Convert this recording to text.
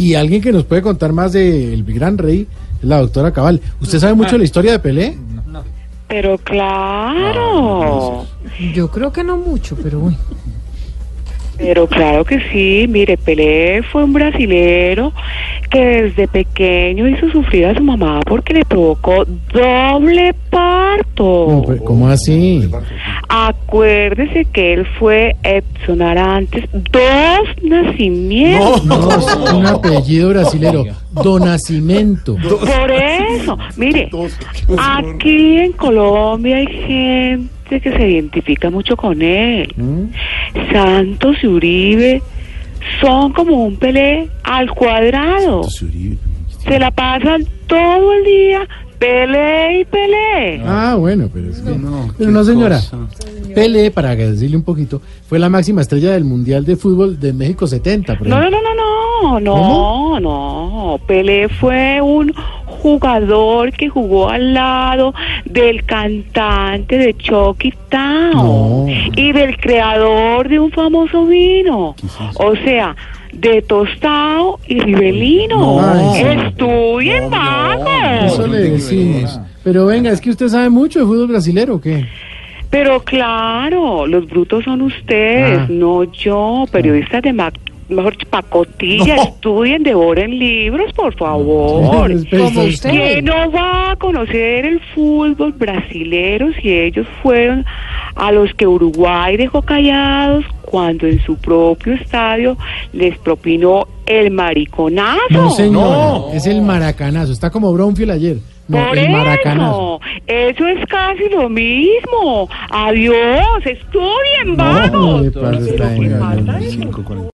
Y alguien que nos puede contar más del gran rey es la doctora Cabal. ¿Usted sabe mucho de la historia de Pelé? Pero claro, Yo creo que no mucho, pero bueno. pero claro que sí. Mire, Pelé fue un brasilero que desde pequeño hizo sufrir a su mamá porque le provocó doble parto. No, ¿Cómo así? Acuérdese que él fue Epson Arantes, dos nacimientos. No, es un apellido brasilero. Donacimento. Por eso, mire, aquí en Colombia hay gente que se identifica mucho con él. ¿Mm? Santos y Uribe son como un Pelé al cuadrado. Se la pasan todo el día Pelé y Pelé. Ah, bueno, pero es que... No, pero no, señora. cosa. Pelé, para decirle un poquito, fue la máxima estrella del Mundial de Fútbol de México 70, por No, no, no, no, no, no, no. Pelé fue un jugador que jugó al lado del cantante de Chucky Town No. y del creador de un famoso vino. O sea, de Tostado y Rivelino. No. Estudien, vamos. Eso le decimos. Pero venga, es que usted sabe mucho de fútbol brasilero, ¿o qué? Pero claro, los brutos son ustedes, Ah. no yo, periodistas de ma- mejor pacotilla, estudien, devoren libros, por favor. Como usted- usted. ¿Quién no va a conocer el fútbol brasilero si ellos fueron a los que Uruguay dejó callados cuando en su propio estadio les propinó el mariconazo? No, señor, es el maracanazo. Está como Bronfield ayer. No, Por el maracanazo. eso, eso es casi lo mismo. Adiós, estudien, No, vagos. de paso está Pero, ahí, ¿qué no,